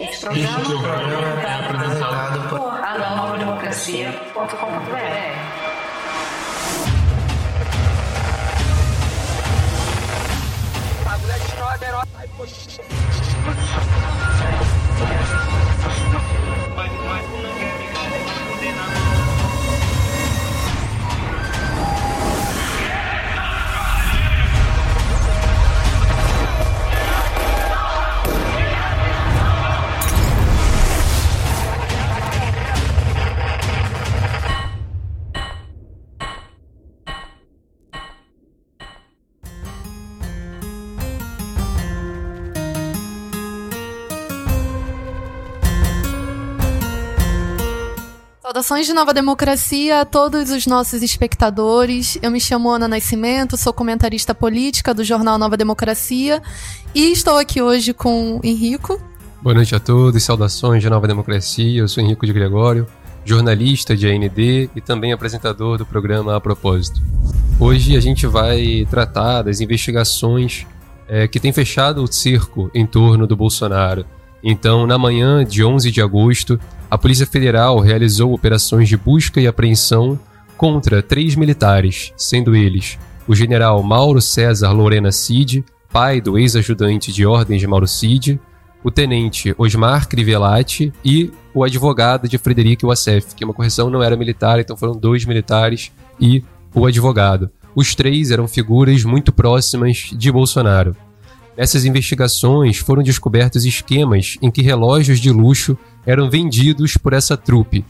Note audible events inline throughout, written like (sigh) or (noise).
Este programa, este programa é apresentado por anovademocracia.com.br. Saudações de Nova Democracia a todos os nossos espectadores. Eu me chamo Ana Nascimento, sou comentarista política do jornal Nova Democracia e estou aqui hoje com Henrico. Boa noite a todos, saudações de Nova Democracia. Eu sou Henrico de Gregório, jornalista de AND e também apresentador do programa A Propósito. Hoje a gente vai tratar das investigações é, que têm fechado o circo em torno do Bolsonaro. Então, na manhã de 11 de agosto, a Polícia Federal realizou operações de busca e apreensão contra três militares, sendo eles o general Mauro César Lorena Cid, pai do ex-ajudante de ordens de Mauro Cid, o tenente Osmar Crivellati e o advogado de Frederico Wassef, que uma correção não era militar, então foram dois militares e o advogado. Os três eram figuras muito próximas de Bolsonaro. Nessas investigações foram descobertos esquemas em que relógios de luxo eram vendidos por essa trupe.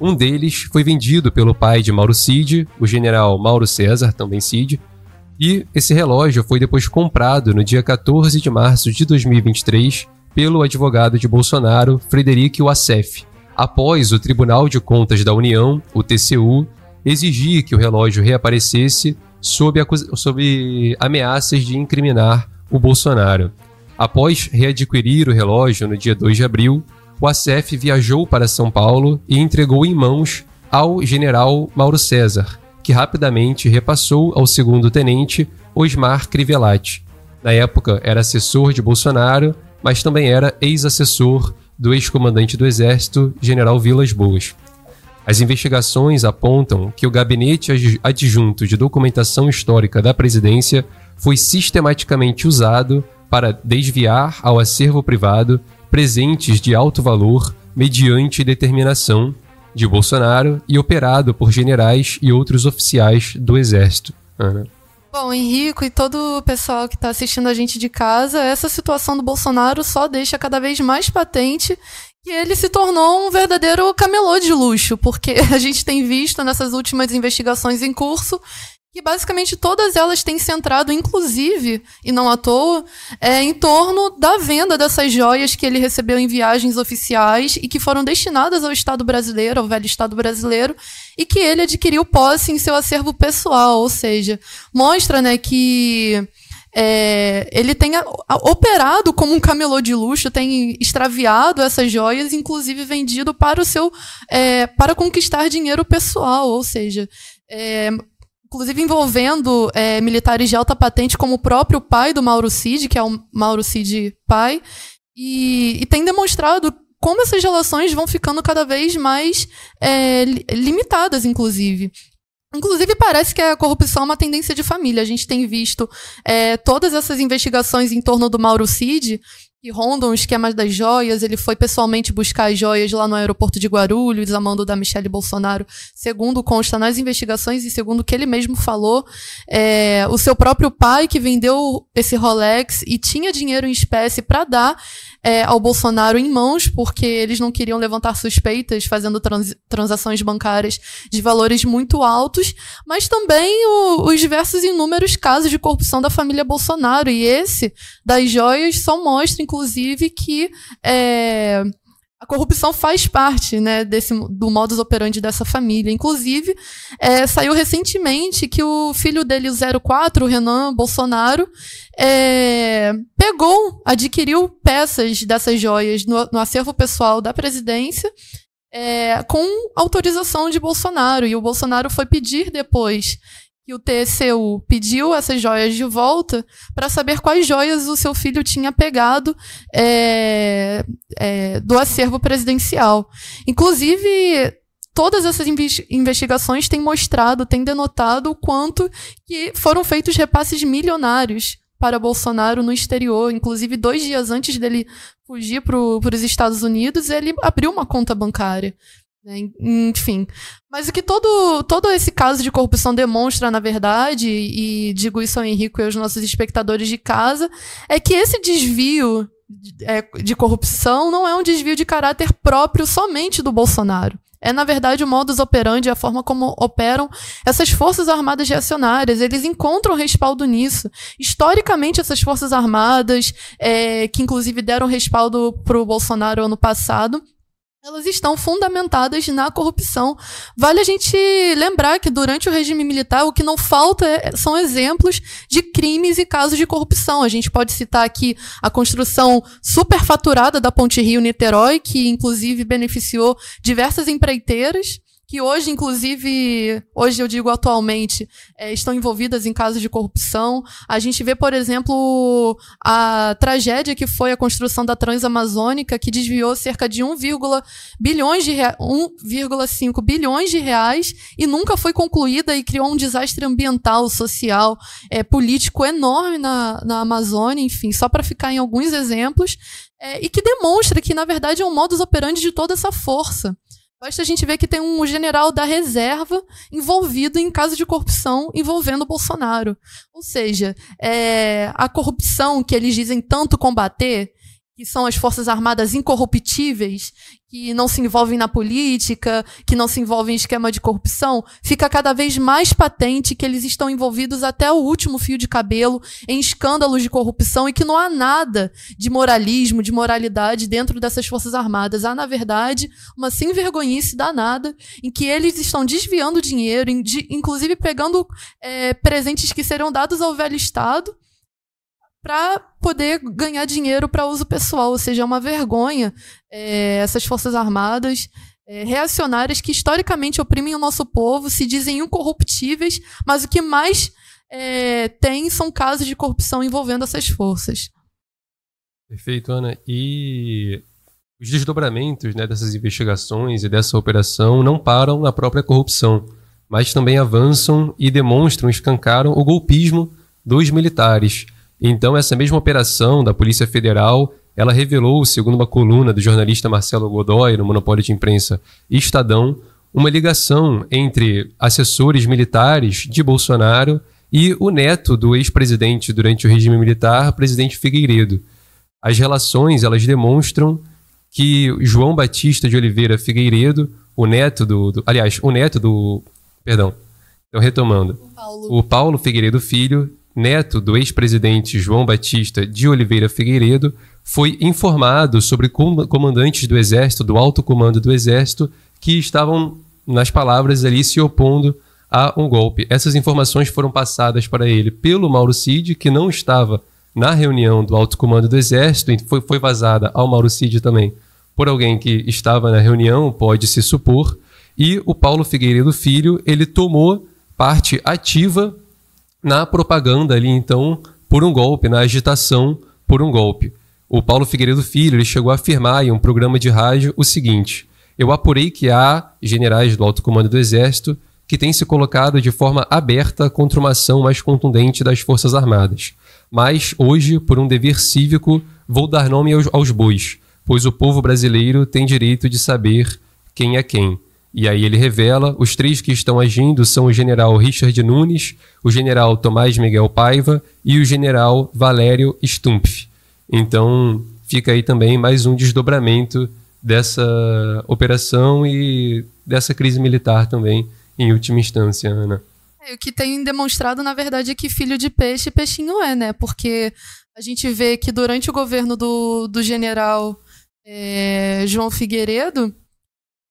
Um deles foi vendido pelo pai de Mauro Cid, o general Mauro César, também Cid, e esse relógio foi depois comprado no dia 14 de março de 2023 pelo advogado de Bolsonaro, Frederico Wassef, após o Tribunal de Contas da União, o TCU, exigir que o relógio reaparecesse sob, sob ameaças de incriminar o Bolsonaro. Após readquirir o relógio no dia 2 de abril, o ACF viajou para São Paulo e entregou em mãos ao general Mauro César, que rapidamente repassou ao segundo tenente Osmar Crivellati. Na época era assessor de Bolsonaro, mas também era ex-assessor do ex-comandante do Exército, general Vilas Boas. As investigações apontam que o Gabinete Adjunto de Documentação Histórica da Presidência foi sistematicamente usado para desviar ao acervo privado presentes de alto valor mediante determinação de Bolsonaro e operado por generais e outros oficiais do Exército. Ana. Bom, Henrico e todo o pessoal que está assistindo a gente de casa, essa situação do Bolsonaro só deixa cada vez mais patente que ele se tornou um verdadeiro camelô de luxo, porque (laughs) a gente tem visto nessas últimas investigações em curso que basicamente todas elas têm centrado, inclusive, e não à toa, é, em torno da venda dessas joias que ele recebeu em viagens oficiais e que foram destinadas ao Estado brasileiro, ao velho Estado brasileiro, e que ele adquiriu posse em seu acervo pessoal, ou seja, mostra né, que é, ele tem operado como um camelô de luxo, tem extraviado essas joias, inclusive vendido para o seu é, para conquistar dinheiro pessoal, ou seja, é, inclusive envolvendo é, militares de alta patente, como o próprio pai do Mauro Cid, que é o Mauro Cid pai, e, e tem demonstrado como essas relações vão ficando cada vez mais é, limitadas, inclusive. Inclusive, parece que a corrupção é uma tendência de família. A gente tem visto é, todas essas investigações em torno do Mauro Cid, que rondam o esquema das joias. Ele foi pessoalmente buscar as joias lá no aeroporto de Guarulhos, a mando da Michelle Bolsonaro, segundo consta nas investigações e segundo o que ele mesmo falou. É, o seu próprio pai, que vendeu esse Rolex e tinha dinheiro em espécie para dar é, ao Bolsonaro em mãos, porque eles não queriam levantar suspeitas fazendo trans, transações bancárias de valores muito altos, mas também o, os diversos inúmeros casos de corrupção da família Bolsonaro. E esse das joias só mostra, inclusive, que é, a corrupção faz parte né, desse, do modus operandi dessa família. Inclusive, é, saiu recentemente que o filho dele, o 04, o Renan Bolsonaro, é, pegou, adquiriu peças dessas joias no, no acervo pessoal da presidência é, com autorização de Bolsonaro. E o Bolsonaro foi pedir depois que o TCU pediu essas joias de volta para saber quais joias o seu filho tinha pegado é, é, do acervo presidencial. Inclusive, todas essas investigações têm mostrado, têm denotado o quanto que foram feitos repasses milionários para Bolsonaro no exterior. Inclusive, dois dias antes dele fugir para os Estados Unidos, ele abriu uma conta bancária. Né? Enfim. Mas o que todo, todo esse caso de corrupção demonstra, na verdade, e digo isso ao Henrique e aos nossos espectadores de casa, é que esse desvio de, é, de corrupção não é um desvio de caráter próprio somente do Bolsonaro. É, na verdade, o modus operandi, a forma como operam essas forças armadas reacionárias. Eles encontram respaldo nisso. Historicamente, essas forças armadas, é, que inclusive deram respaldo para o Bolsonaro ano passado, elas estão fundamentadas na corrupção. Vale a gente lembrar que durante o regime militar o que não falta é, são exemplos de crimes e casos de corrupção. A gente pode citar aqui a construção superfaturada da Ponte Rio-Niterói, que inclusive beneficiou diversas empreiteiras que hoje, inclusive, hoje eu digo atualmente, é, estão envolvidas em casos de corrupção. A gente vê, por exemplo, a tragédia que foi a construção da Transamazônica, que desviou cerca de 1, bilhões de 1,5 bilhões de reais e nunca foi concluída e criou um desastre ambiental, social, é, político enorme na, na Amazônia, enfim, só para ficar em alguns exemplos, é, e que demonstra que, na verdade, é um modus operandi de toda essa força. Basta a gente ver que tem um general da reserva envolvido em caso de corrupção envolvendo o Bolsonaro. Ou seja, é, a corrupção que eles dizem tanto combater que são as Forças Armadas incorruptíveis, que não se envolvem na política, que não se envolvem em esquema de corrupção, fica cada vez mais patente que eles estão envolvidos até o último fio de cabelo em escândalos de corrupção e que não há nada de moralismo, de moralidade dentro dessas Forças Armadas. Há, na verdade, uma sem vergonhice danada em que eles estão desviando dinheiro, inclusive pegando é, presentes que serão dados ao velho Estado para poder ganhar dinheiro para uso pessoal. Ou seja, é uma vergonha é, essas Forças Armadas é, reacionárias que historicamente oprimem o nosso povo, se dizem incorruptíveis, mas o que mais é, tem são casos de corrupção envolvendo essas forças. Perfeito, Ana. E os desdobramentos né, dessas investigações e dessa operação não param na própria corrupção, mas também avançam e demonstram, escancaram o golpismo dos militares. Então, essa mesma operação da Polícia Federal, ela revelou, segundo uma coluna do jornalista Marcelo Godoy no Monopólio de Imprensa Estadão, uma ligação entre assessores militares de Bolsonaro e o neto do ex-presidente durante o regime militar, presidente Figueiredo. As relações, elas demonstram que João Batista de Oliveira Figueiredo, o neto do, do aliás, o neto do, perdão, então retomando, o Paulo, o Paulo Figueiredo Filho neto do ex-presidente João Batista de Oliveira Figueiredo, foi informado sobre comandantes do Exército, do alto comando do Exército, que estavam, nas palavras ali, se opondo a um golpe. Essas informações foram passadas para ele pelo Mauro Cid, que não estava na reunião do alto comando do Exército, foi, foi vazada ao Mauro Cid também por alguém que estava na reunião, pode se supor, e o Paulo Figueiredo Filho, ele tomou parte ativa na propaganda ali, então, por um golpe, na agitação por um golpe. O Paulo Figueiredo Filho ele chegou a afirmar em um programa de rádio o seguinte: Eu apurei que há generais do alto comando do Exército que têm se colocado de forma aberta contra uma ação mais contundente das Forças Armadas. Mas hoje, por um dever cívico, vou dar nome aos, aos bois, pois o povo brasileiro tem direito de saber quem é quem. E aí ele revela: os três que estão agindo são o general Richard Nunes, o general Tomás Miguel Paiva e o general Valério Stumpf. Então fica aí também mais um desdobramento dessa operação e dessa crise militar também, em última instância, Ana. É, o que tem demonstrado, na verdade, é que filho de peixe, peixinho é, né? Porque a gente vê que durante o governo do, do general é, João Figueiredo,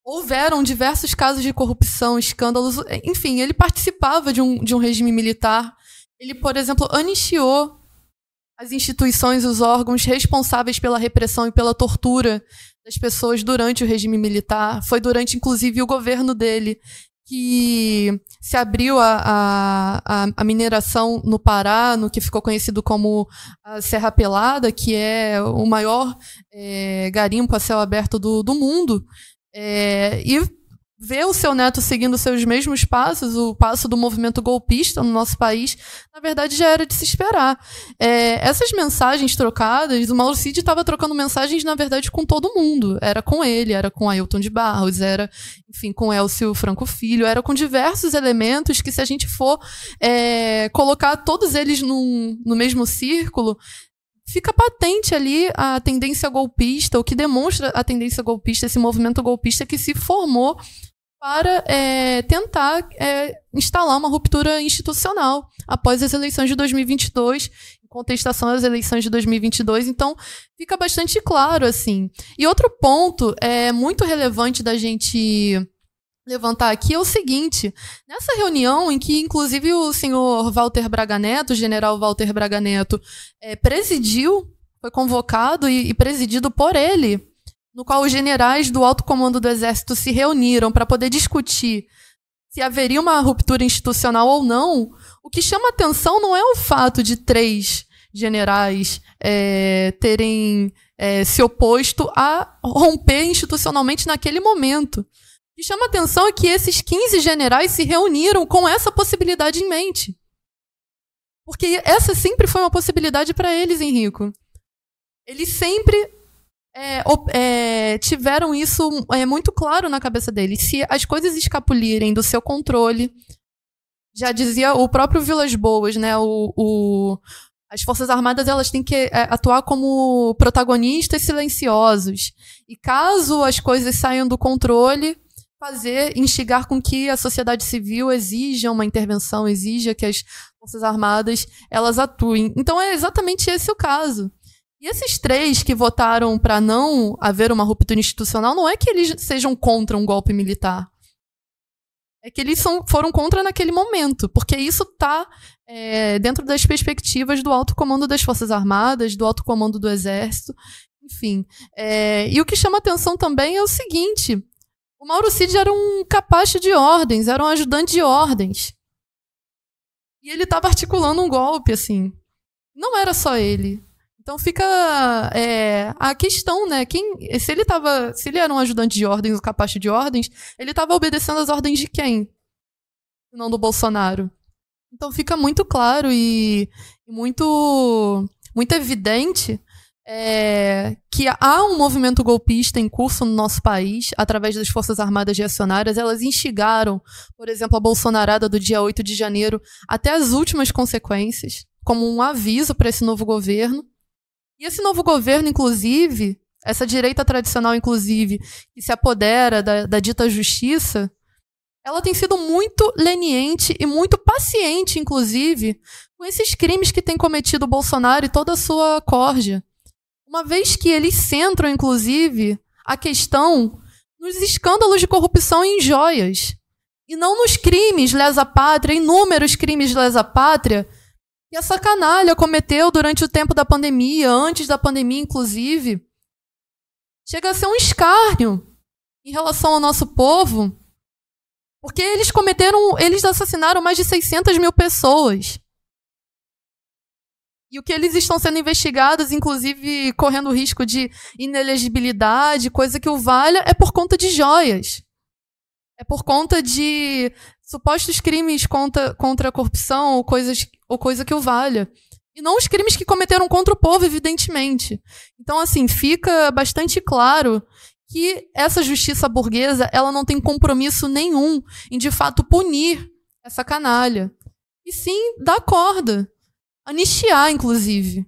Houveram diversos casos de corrupção, escândalos. Enfim, ele participava de um, de um regime militar. Ele, por exemplo, anistiou as instituições, os órgãos responsáveis pela repressão e pela tortura das pessoas durante o regime militar. Foi durante, inclusive, o governo dele que se abriu a, a, a, mineração no Pará, no que ficou conhecido como a Serra Pelada, que é o maior é, garimpo a céu aberto do, do mundo. É, e ver o seu neto seguindo seus mesmos passos, o passo do movimento golpista no nosso país, na verdade já era de se esperar. É, essas mensagens trocadas, o Mauro Cid estava trocando mensagens, na verdade, com todo mundo. Era com ele, era com Ailton de Barros, era, enfim, com Elcio Franco Filho, era com diversos elementos que, se a gente for é, colocar todos eles num, no mesmo círculo, fica patente ali a tendência golpista, o que demonstra a tendência golpista, esse movimento golpista que se formou para é, tentar é, instalar uma ruptura institucional após as eleições de 2022, em contestação às eleições de 2022. Então, fica bastante claro assim. E outro ponto é muito relevante da gente levantar aqui é o seguinte: nessa reunião em que, inclusive, o senhor Walter Braga Neto, o general Walter Braga Neto, é, presidiu, foi convocado e, e presidido por ele no qual os generais do alto comando do exército se reuniram para poder discutir se haveria uma ruptura institucional ou não, o que chama atenção não é o fato de três generais é, terem é, se oposto a romper institucionalmente naquele momento. Que chama atenção é que esses 15 generais se reuniram com essa possibilidade em mente. Porque essa sempre foi uma possibilidade para eles, Henrico. Eles sempre é, é, tiveram isso é, muito claro na cabeça deles. Se as coisas escapulirem do seu controle, já dizia o próprio Vilas Boas, né? O, o, as Forças Armadas elas têm que é, atuar como protagonistas silenciosos. E caso as coisas saiam do controle, fazer, instigar com que a sociedade civil exija uma intervenção, exija que as Forças Armadas elas atuem. Então é exatamente esse o caso. E esses três que votaram para não haver uma ruptura institucional, não é que eles sejam contra um golpe militar. É que eles são, foram contra naquele momento, porque isso está é, dentro das perspectivas do alto comando das Forças Armadas, do alto comando do Exército, enfim. É, e o que chama atenção também é o seguinte: o Mauro Cid era um capacho de ordens, era um ajudante de ordens. E ele estava articulando um golpe, assim. Não era só ele. Então fica é, a questão, né? Quem, se ele tava, se ele era um ajudante de ordens, um capacho de ordens, ele estava obedecendo às ordens de quem? Não do Bolsonaro. Então fica muito claro e, e muito, muito evidente é, que há um movimento golpista em curso no nosso país, através das Forças Armadas Reacionárias. Elas instigaram, por exemplo, a Bolsonarada do dia 8 de janeiro até as últimas consequências, como um aviso para esse novo governo. E esse novo governo, inclusive, essa direita tradicional, inclusive, que se apodera da, da dita justiça, ela tem sido muito leniente e muito paciente, inclusive, com esses crimes que tem cometido o Bolsonaro e toda a sua corja. Uma vez que eles centram, inclusive, a questão nos escândalos de corrupção em joias. E não nos crimes lesa-pátria, inúmeros crimes lesa-pátria, que essa canalha cometeu durante o tempo da pandemia, antes da pandemia, inclusive, chega a ser um escárnio em relação ao nosso povo, porque eles cometeram, eles assassinaram mais de 600 mil pessoas. E o que eles estão sendo investigados, inclusive correndo risco de inelegibilidade, coisa que o valha, é por conta de joias. É por conta de supostos crimes contra, contra a corrupção ou, coisas, ou coisa que o valha. E não os crimes que cometeram contra o povo, evidentemente. Então, assim, fica bastante claro que essa justiça burguesa ela não tem compromisso nenhum em, de fato, punir essa canalha. E sim dar corda. Anistiar, inclusive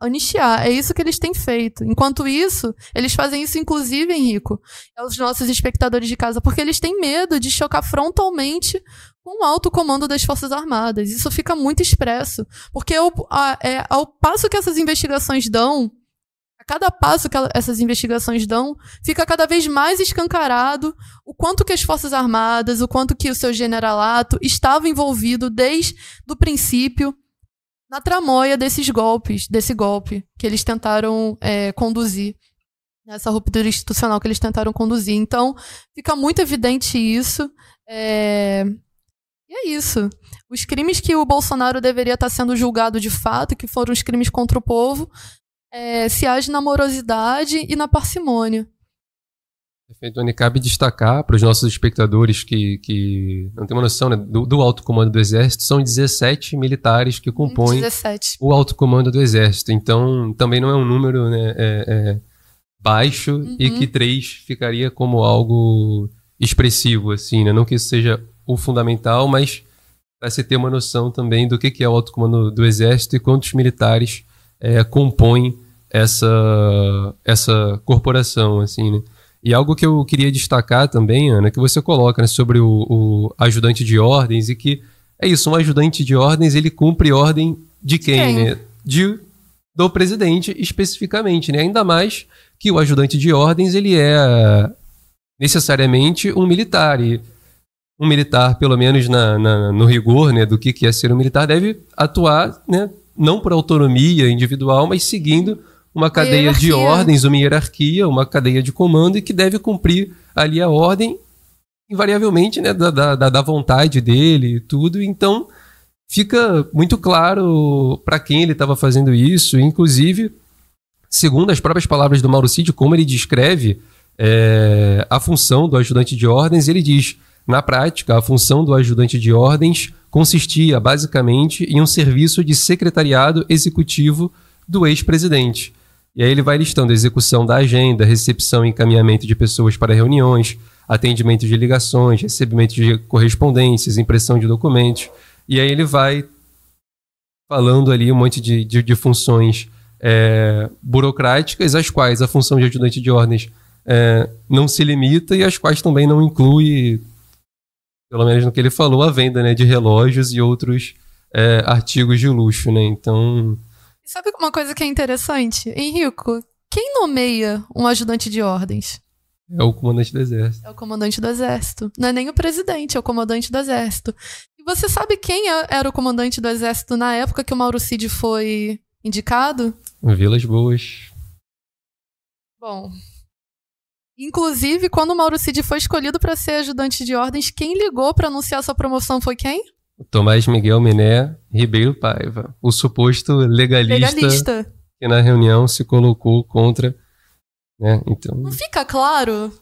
anistiar. É isso que eles têm feito. Enquanto isso, eles fazem isso, inclusive, Henrico, aos nossos espectadores de casa, porque eles têm medo de chocar frontalmente com o alto comando das Forças Armadas. Isso fica muito expresso. Porque ao, a, é, ao passo que essas investigações dão, a cada passo que essas investigações dão, fica cada vez mais escancarado o quanto que as Forças Armadas, o quanto que o seu generalato estava envolvido desde o princípio na tramóia desses golpes, desse golpe que eles tentaram é, conduzir nessa ruptura institucional que eles tentaram conduzir. Então, fica muito evidente isso. É... E é isso. Os crimes que o Bolsonaro deveria estar sendo julgado de fato, que foram os crimes contra o povo, é, se age na morosidade e na parcimônia. Perfeito, Tony. Cabe destacar para os nossos espectadores que, que não tem uma noção né, do, do alto comando do Exército, são 17 militares que compõem 17. o alto comando do Exército. Então, também não é um número né, é, é baixo Uhum. e que três ficaria como algo expressivo, assim, né? Não que isso seja o fundamental, mas para se ter uma noção também do que, que é o alto comando do Exército e quantos militares é, compõem essa, essa corporação, assim, né? E algo que eu queria destacar também, Ana, que você coloca né, sobre o, o ajudante de ordens e que é isso, um ajudante de ordens ele cumpre ordem de quem, Quem? né? De do presidente especificamente, né? Ainda mais que o ajudante de ordens ele é necessariamente um militar e um militar, pelo menos na, na- no rigor né, do que, que é ser um militar, deve atuar né, não por autonomia individual, mas seguindo uma cadeia de ordens, uma hierarquia, uma cadeia de comando e que deve cumprir ali a ordem invariavelmente né, da, da, da- da vontade dele e tudo. Então fica muito claro para quem ele estava fazendo isso, inclusive, segundo as próprias palavras do Mauro Cid, como ele descreve é, a função do ajudante de ordens, ele diz: na prática, a função do ajudante de ordens consistia basicamente em um serviço de secretariado executivo do ex-presidente. E aí ele vai listando execução da agenda, recepção e encaminhamento de pessoas para reuniões, atendimento de ligações, recebimento de correspondências, impressão de documentos. E aí ele vai falando ali um monte de, de, de funções é, burocráticas, as quais a função de ajudante de ordens é, não se limita e as quais também não inclui, pelo menos no que ele falou, a venda né, de relógios e outros é, artigos de luxo. Né? Então, Sabe uma coisa que é interessante? Henrico, quem nomeia um ajudante de ordens? é o comandante do exército. É o comandante do exército. Não é nem o presidente, é o comandante do exército. E você sabe quem é- era o comandante do exército na época que o Mauro Cid foi indicado? Vilas Boas. Bom. Inclusive, quando o Mauro Cid foi escolhido para ser ajudante de ordens, quem ligou para anunciar sua promoção foi quem? Tomás Miguel Miné Ribeiro Paiva, o suposto legalista, Legalista. que na reunião se colocou contra. Né? Então, Não fica claro?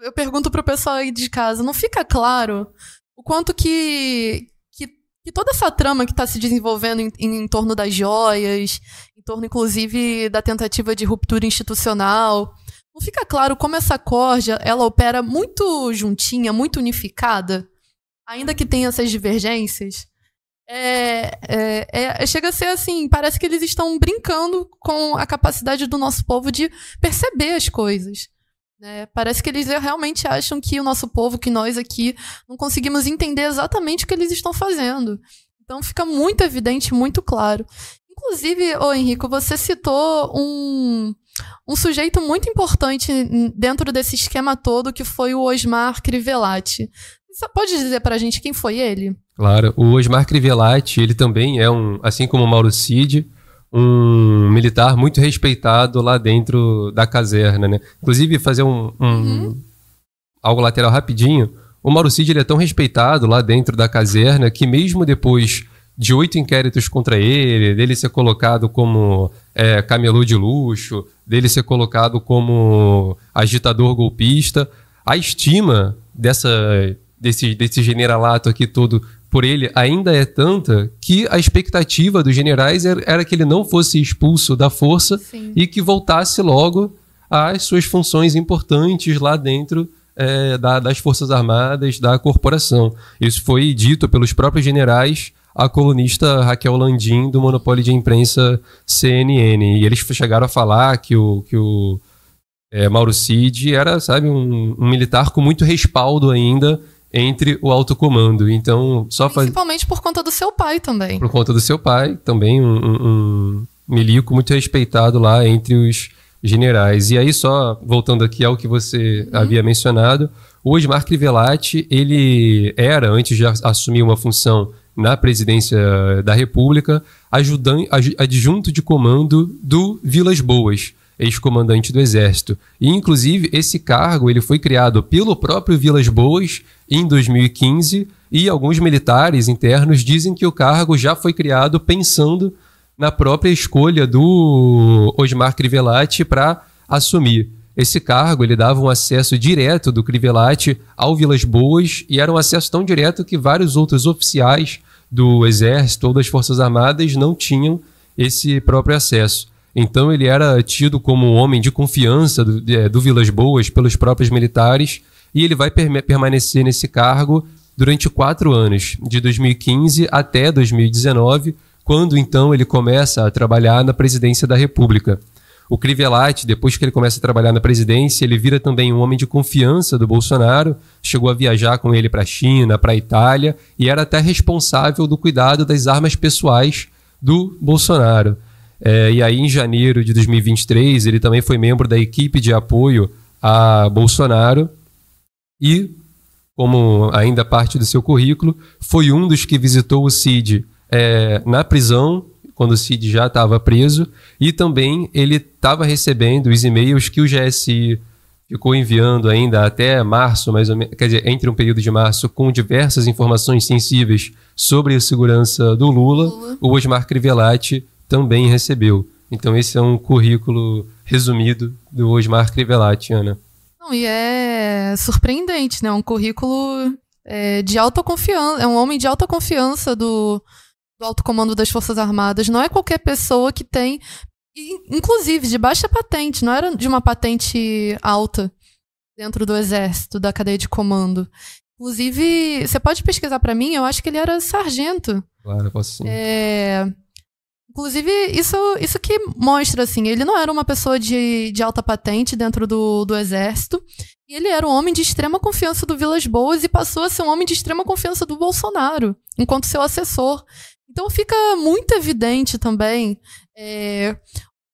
Eu pergunto pro pessoal aí de casa, não fica claro o quanto que, que, que toda essa trama que está se desenvolvendo em, em torno das joias, em torno, inclusive, da tentativa de ruptura institucional, não fica claro como essa corja ela opera muito juntinha, muito unificada, ainda que tenha essas divergências? É, é, é- chega a ser assim, parece que eles estão brincando com a capacidade do nosso povo de perceber as coisas. né? Parece que eles realmente acham que o nosso povo, que nós aqui, não conseguimos entender exatamente o que eles estão fazendo. Então fica muito evidente, muito claro. Inclusive, ô Henrico, você citou um, um sujeito muito importante dentro desse esquema todo, que foi o Osmar Crivellati. Você pode dizer pra gente quem foi ele? Claro, o Osmar Crivellati, ele também é um, assim como o Mauro Cid, um militar muito respeitado lá dentro da caserna, né? Inclusive, fazer um, um- algo lateral rapidinho, o Mauro Cid ele é tão respeitado lá dentro da caserna que mesmo depois de oito inquéritos contra ele, dele ser colocado como é, camelô de luxo, dele ser colocado como agitador golpista, a estima dessa, desse, desse generalato aqui todo por ele ainda é tanta que a expectativa dos generais era, era que ele não fosse expulso da força Sim. e que voltasse logo às suas funções importantes lá dentro é, da- das Forças Armadas, da corporação. Isso foi dito pelos próprios generais à colunista Raquel Landim, do Monopólio de Imprensa CNN. E eles chegaram a falar que o, que o é, Mauro Cid era, sabe, um, um militar com muito respaldo ainda entre o alto comando. Então, só faz, Principalmente por conta do seu pai também. por conta do seu pai, também um, um- um milico muito respeitado lá entre os generais. E aí, só voltando aqui ao que você havia mencionado, o Osmar Crivellati, ele era, antes de assumir uma função na presidência da República, ajudan- aju- adjunto de comando do Vilas Boas. ex-comandante do Exército. E, inclusive, esse cargo ele foi criado pelo próprio Vilas Boas em 2015 e alguns militares internos dizem que o cargo já foi criado pensando na própria escolha do Osmar Crivellati para assumir. Esse cargo ele dava um acesso direto do Crivellati ao Vilas Boas e era um acesso tão direto que vários outros oficiais do Exército ou das Forças Armadas não tinham esse próprio acesso. Então ele era tido como um homem de confiança do, do Vilas Boas pelos próprios militares e ele vai permanecer nesse cargo durante quatro anos, de 2015 até 2019, quando então ele começa a trabalhar na presidência da República. O Crivellati, depois que ele começa a trabalhar na presidência, ele vira também um homem de confiança do Bolsonaro, chegou a viajar com ele para a China, para a Itália, e era até responsável do cuidado das armas pessoais do Bolsonaro. É, e aí, em janeiro de 2023, ele também foi membro da equipe de apoio a Bolsonaro e, como ainda parte do seu currículo, foi um dos que visitou o Cid é, na prisão quando o Cid já estava preso, e também ele estava recebendo os e-mails que o GSI ficou enviando ainda até março, mais ou menos, quer dizer, entre um período de março, com diversas informações sensíveis sobre a segurança do Lula, Lula. o Osmar Crivellati também recebeu. Então esse é um currículo resumido do Osmar Crivellati, Ana. Não, e é surpreendente, né? Um currículo é, de alta confiança, é um homem de alta confiança do, do alto comando das Forças Armadas. Não é qualquer pessoa que tem, inclusive de baixa patente, não era de uma patente alta dentro do exército, da cadeia de comando. Inclusive, você pode pesquisar para mim, eu acho que ele era sargento. Claro, posso sim. É... Inclusive, isso, isso que mostra, assim, ele não era uma pessoa de, de alta patente dentro do, do exército, e ele era um homem de extrema confiança do Vilas Boas e passou a ser um homem de extrema confiança do Bolsonaro, enquanto seu assessor. Então fica muito evidente também é,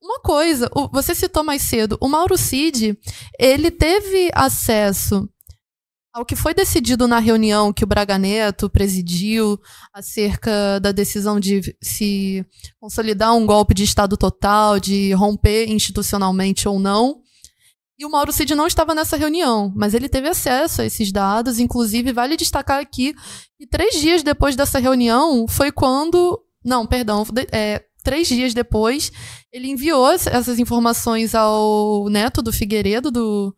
uma coisa, você citou mais cedo, o Mauro Cid, ele teve acesso ao que foi decidido na reunião que o Braga Neto presidiu acerca da decisão de se consolidar um golpe de Estado total, de romper institucionalmente ou não. E o Mauro Cid não estava nessa reunião, mas ele teve acesso a esses dados. Inclusive, vale destacar aqui que três dias depois dessa reunião foi quando. Não, perdão. É, três dias depois, ele enviou essas informações ao neto do Figueiredo, do,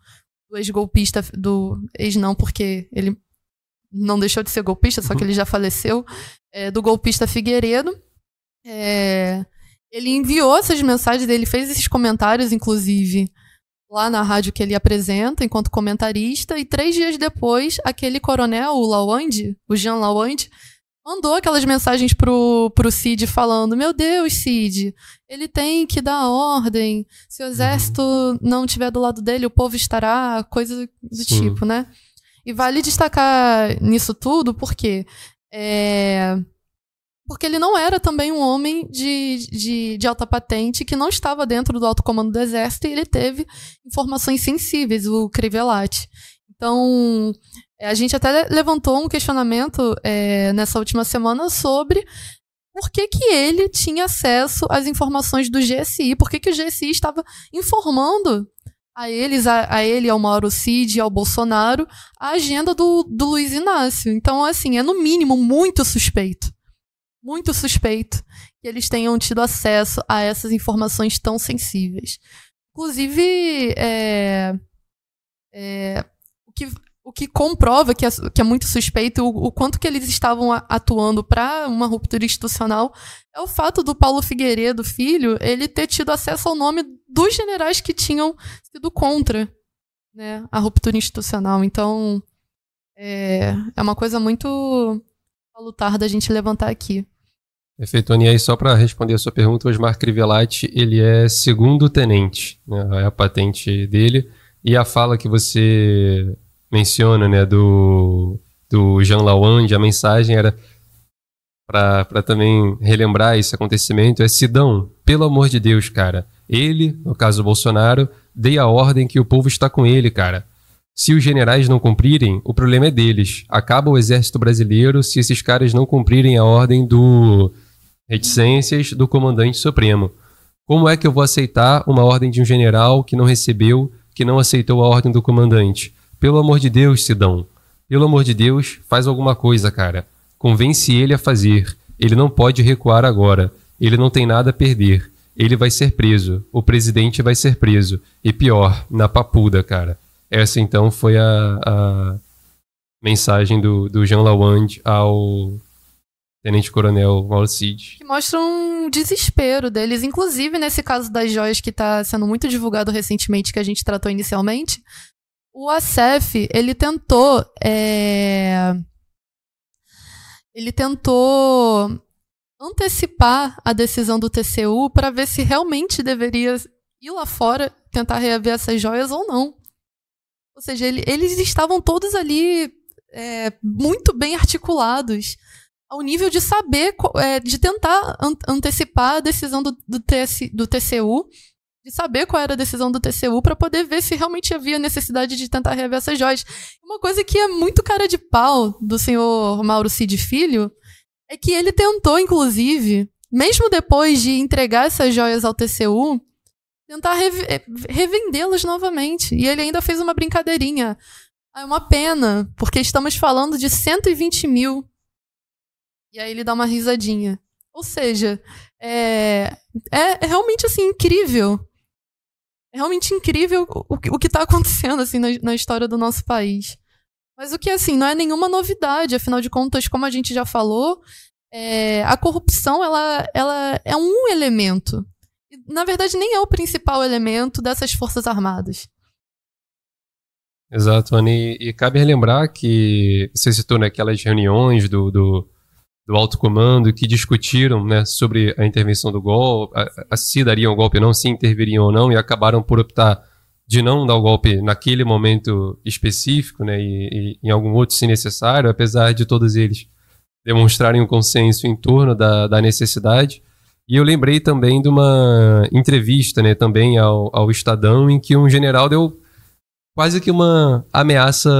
do ex-golpista. Do ex, não, porque ele não deixou de ser golpista, só que ele já faleceu. É, do golpista Figueiredo. É, ele enviou essas mensagens, ele fez esses comentários, inclusive lá na rádio que ele apresenta enquanto comentarista, e três dias depois, aquele coronel, o Lawande, o Jean Lawande, mandou aquelas mensagens pro, pro Cid falando: Meu Deus, Cid, ele tem que dar ordem. Se o exército não estiver do lado dele, o povo estará, coisa do Sim. tipo, né? E vale destacar nisso tudo porque é, porque ele não era também um homem de, de, de, alta patente que não estava dentro do alto comando do exército e ele teve informações sensíveis, o Crivellati. Então, a gente até levantou um questionamento é, nessa última semana sobre por que, que ele tinha acesso às informações do GSI, por que, que o GSI estava informando a eles, a, a ele, ao Mauro Cid, ao Bolsonaro, a agenda do, do Luiz Inácio. Então, assim, é no mínimo muito suspeito muito suspeito que eles tenham tido acesso a essas informações tão sensíveis. Inclusive, é, é, o, que, o que comprova que é, que é muito suspeito o, o quanto que eles estavam atuando para uma ruptura institucional é o fato do Paulo Figueiredo, filho, ele ter tido acesso ao nome dos generais que tinham sido contra né, a ruptura institucional. Então, é, é uma coisa muito a lutar da gente levantar aqui. Perfeito. E aí, só para responder a sua pergunta, o Osmar Crivellati, ele é segundo tenente, né? é a patente dele. E a fala que você menciona, né, do, do Jean Lawande, a mensagem era para também relembrar esse acontecimento, é Sidão, pelo amor de Deus, cara. Ele, no caso Bolsonaro, dei a ordem que o povo está com ele, cara. Se os generais não cumprirem, o problema é deles. Acaba o exército brasileiro se esses caras não cumprirem a ordem do reticências do comandante supremo. Como é que eu vou aceitar uma ordem de um general que não recebeu, que não aceitou a ordem do comandante? Pelo amor de Deus, Sidão. Pelo amor de Deus, faz alguma coisa, cara. Convence ele a fazer. Ele não pode recuar agora. Ele não tem nada a perder. Ele vai ser preso. O presidente vai ser preso. E pior, na papuda, cara. Essa então foi a, a mensagem do, do Jean Lawand ao Tenente Coronel Cid. Que mostra um desespero deles, inclusive nesse caso das joias que está sendo muito divulgado recentemente, que a gente tratou inicialmente. O ASEF, ele tentou. É... Ele tentou antecipar a decisão do TCU para ver se realmente deveria ir lá fora tentar reaver essas joias ou não. Ou seja, ele, eles estavam todos ali é, muito bem articulados ao nível de saber, é, de tentar an antecipar a decisão do, do, TS, do TCU, de saber qual era a decisão do TCU para poder ver se realmente havia necessidade de tentar rever essas joias. Uma coisa que é muito cara de pau do senhor Mauro Cid Filho é que ele tentou, inclusive, mesmo depois de entregar essas joias ao TCU, tentar é, revendê-las novamente. E ele ainda fez uma brincadeirinha. É uma pena, porque estamos falando de 120 mil e aí ele dá uma risadinha. Ou seja, é, é realmente assim incrível. É realmente incrível o, o que está (laughs) acontecendo assim na, na história do nosso país. Mas o que assim não é nenhuma novidade, afinal de contas, como a gente já falou, é, a corrupção ela, ela é um elemento. Na verdade, nem é o principal elemento dessas forças armadas. Exato, Anny. E cabe relembrar que você citou né, reuniões do, do do alto comando que discutiram né, sobre a intervenção do golpe, a, a, se dariam o golpe ou não, se interviriam ou não, e acabaram por optar de não dar o golpe naquele momento específico, né, e, e em algum outro se necessário, apesar de todos eles demonstrarem um consenso em torno da, da necessidade. E eu lembrei também de uma entrevista, né, também ao, ao Estadão, em que um general deu quase que uma ameaça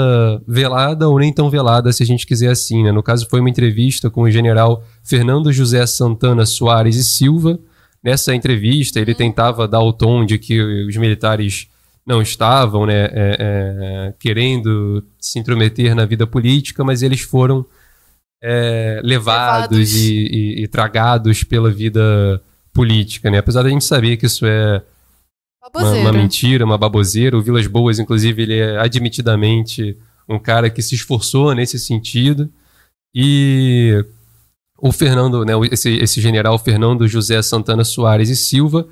velada ou nem tão velada, se a gente quiser assim. Né? No caso, foi uma entrevista com o general Fernando José Santana Soares e Silva. Nessa entrevista, ele tentava dar o tom de que os militares não estavam né, é, é, querendo se intrometer na vida política, mas eles foram é, levados, levados. E, e, e, tragados pela vida política. Né? Apesar da gente saber que isso é uma, uma, mentira, uma baboseira. O Vilas Boas, inclusive, ele é admitidamente um cara que se esforçou nesse sentido. E o Fernando, né, esse, esse general Fernando José Santana Soares e Silva,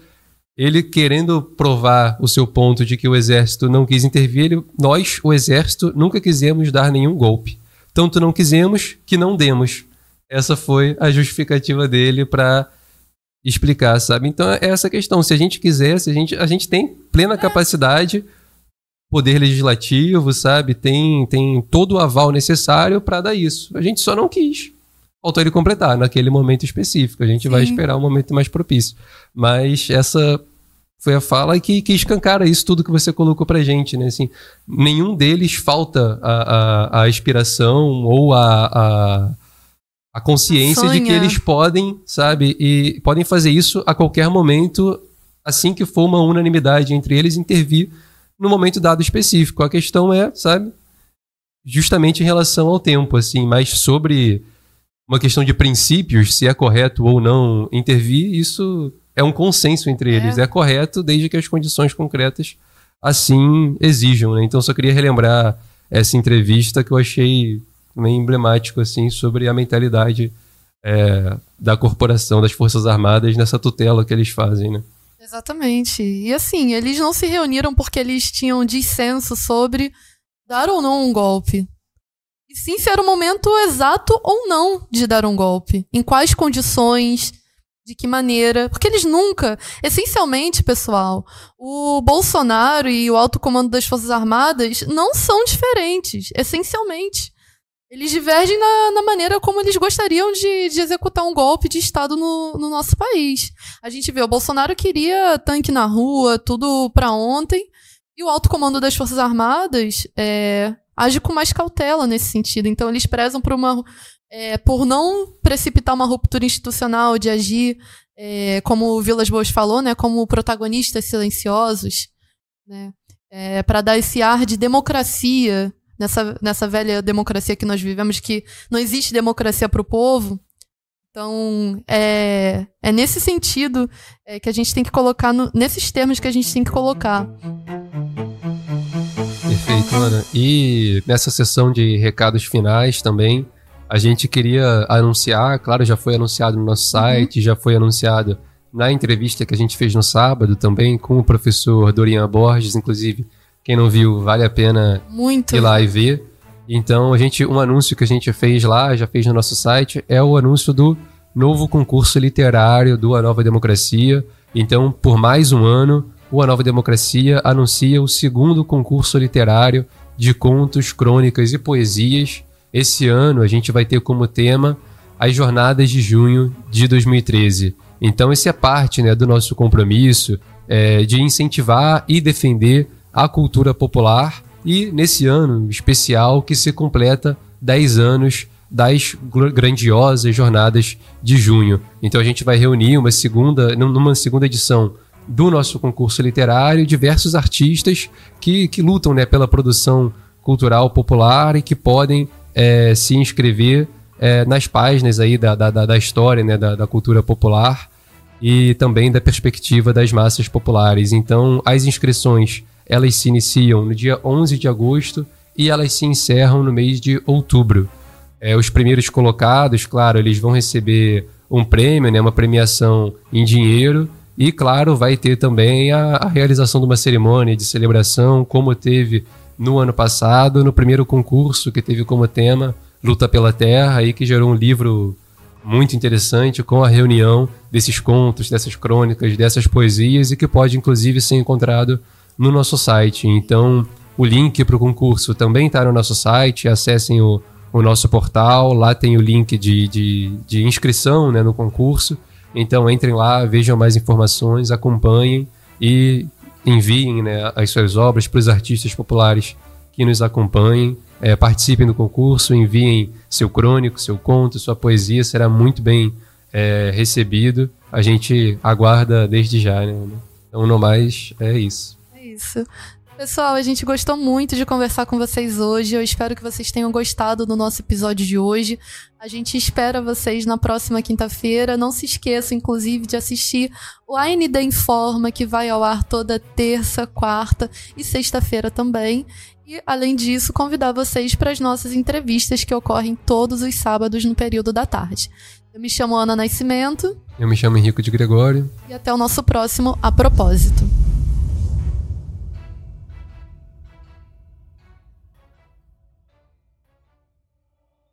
ele querendo provar o seu ponto de que o exército não quis intervir, ele, nós, o exército, nunca quisemos dar nenhum golpe. Tanto não quisemos que não demos. Essa foi a justificativa dele para explicar, sabe? Então é essa questão. Se a gente quiser, se a gente, a gente tem plena capacidade, poder legislativo, sabe? Tem, tem todo o aval necessário para dar isso. A gente só não quis. Faltou ele completar naquele momento específico. A gente Sim. vai esperar um momento mais propício. Mas essa foi a fala que, que escancara isso tudo que você colocou pra gente, né? Assim, nenhum deles falta a, a, a inspiração ou a, a a consciência Sonha. de que eles podem, sabe, e podem fazer isso a qualquer momento, assim que for uma unanimidade entre eles, intervir no momento dado específico. A questão é, sabe, justamente em relação ao tempo, assim, mas sobre uma questão de princípios, se é correto ou não intervir, isso é um consenso entre eles. É, é correto desde que as condições concretas assim exijam, né? Então só queria relembrar essa entrevista que eu achei também emblemático assim sobre a mentalidade é, da corporação, das Forças Armadas nessa tutela que eles fazem, né? Exatamente. E assim, eles não se reuniram porque eles tinham dissenso sobre dar ou não um golpe. E sim se era o momento exato ou não de dar um golpe. Em quais condições, de que maneira. Porque eles nunca. Essencialmente, pessoal, o Bolsonaro e o alto comando das Forças Armadas não são diferentes. Essencialmente. Eles divergem na, na, maneira como eles gostariam de, de executar um golpe de Estado no, no, nosso país. A gente vê, o Bolsonaro queria tanque na rua, tudo para ontem, e o alto comando das Forças Armadas é, age com mais cautela nesse sentido. Então, eles prezam por, uma, é, por não precipitar uma ruptura institucional, de agir é, como o Vilas Boas falou, né, como protagonistas silenciosos, né, é, para dar esse ar de democracia nessa, nessa velha democracia que nós vivemos, que não existe democracia para o povo. Então, é, é nesse sentido é, que a gente tem que colocar, no, nesses termos que a gente tem que colocar. Perfeito, Ana. E nessa sessão de recados finais também, a gente queria anunciar, claro, já foi anunciado no nosso uhum. site, uhum. já foi anunciado na entrevista que a gente fez no sábado também com o professor Dorian Borges, inclusive quem não viu, vale a pena Muito. ir lá e ver. Então, a gente, um anúncio que a gente fez lá, já fez no nosso site, é o anúncio do novo concurso literário do A Nova Democracia. Então, por mais um ano, o A Nova Democracia anuncia o segundo concurso literário de contos, crônicas e poesias. Esse ano a gente vai ter como tema as jornadas de junho de 2013. Então, esse é parte né, do nosso compromisso é, de incentivar e defender a cultura popular e nesse ano especial que se completa 10 anos das grandiosas jornadas de junho. Então a gente vai reunir uma segunda, numa segunda edição do nosso concurso literário diversos artistas que, que lutam né, pela produção cultural popular e que podem é, se inscrever é, nas páginas aí da, da, da história né, da, da cultura popular e também da perspectiva das massas populares. Então as inscrições elas se iniciam no dia 11 de agosto e elas se encerram no mês de outubro. É, os primeiros colocados, claro, eles vão receber um prêmio, né, uma premiação em dinheiro, e claro, vai ter também a, a realização de uma cerimônia de celebração, como teve no ano passado, no primeiro concurso que teve como tema Luta pela Terra, aí que gerou um livro muito interessante com a reunião desses contos, dessas crônicas, dessas poesias e que pode inclusive ser encontrado no nosso site. Então, o link para o concurso também está no nosso site. Acessem o, o nosso portal, lá tem o link de, de, de inscrição né, no concurso. Então, entrem lá, vejam mais informações, acompanhem e enviem né, as suas obras para os artistas populares que nos acompanhem. É, participem do concurso, enviem seu crônico, seu conto, sua poesia, será muito bem é, recebido. A gente aguarda desde já, né? Então, no mais, é isso isso. Pessoal, a gente gostou muito de conversar com vocês hoje. Eu espero que vocês tenham gostado do nosso episódio de hoje. A gente espera vocês na próxima quinta-feira. Não se esqueça, inclusive, de assistir o AND Informa, que vai ao ar toda terça, quarta e sexta-feira também. E, além disso, convidar vocês para as nossas entrevistas que ocorrem todos os sábados no período da tarde. Eu me chamo Ana Nascimento. Eu me chamo Henrico de Gregório. E até o nosso próximo A Propósito.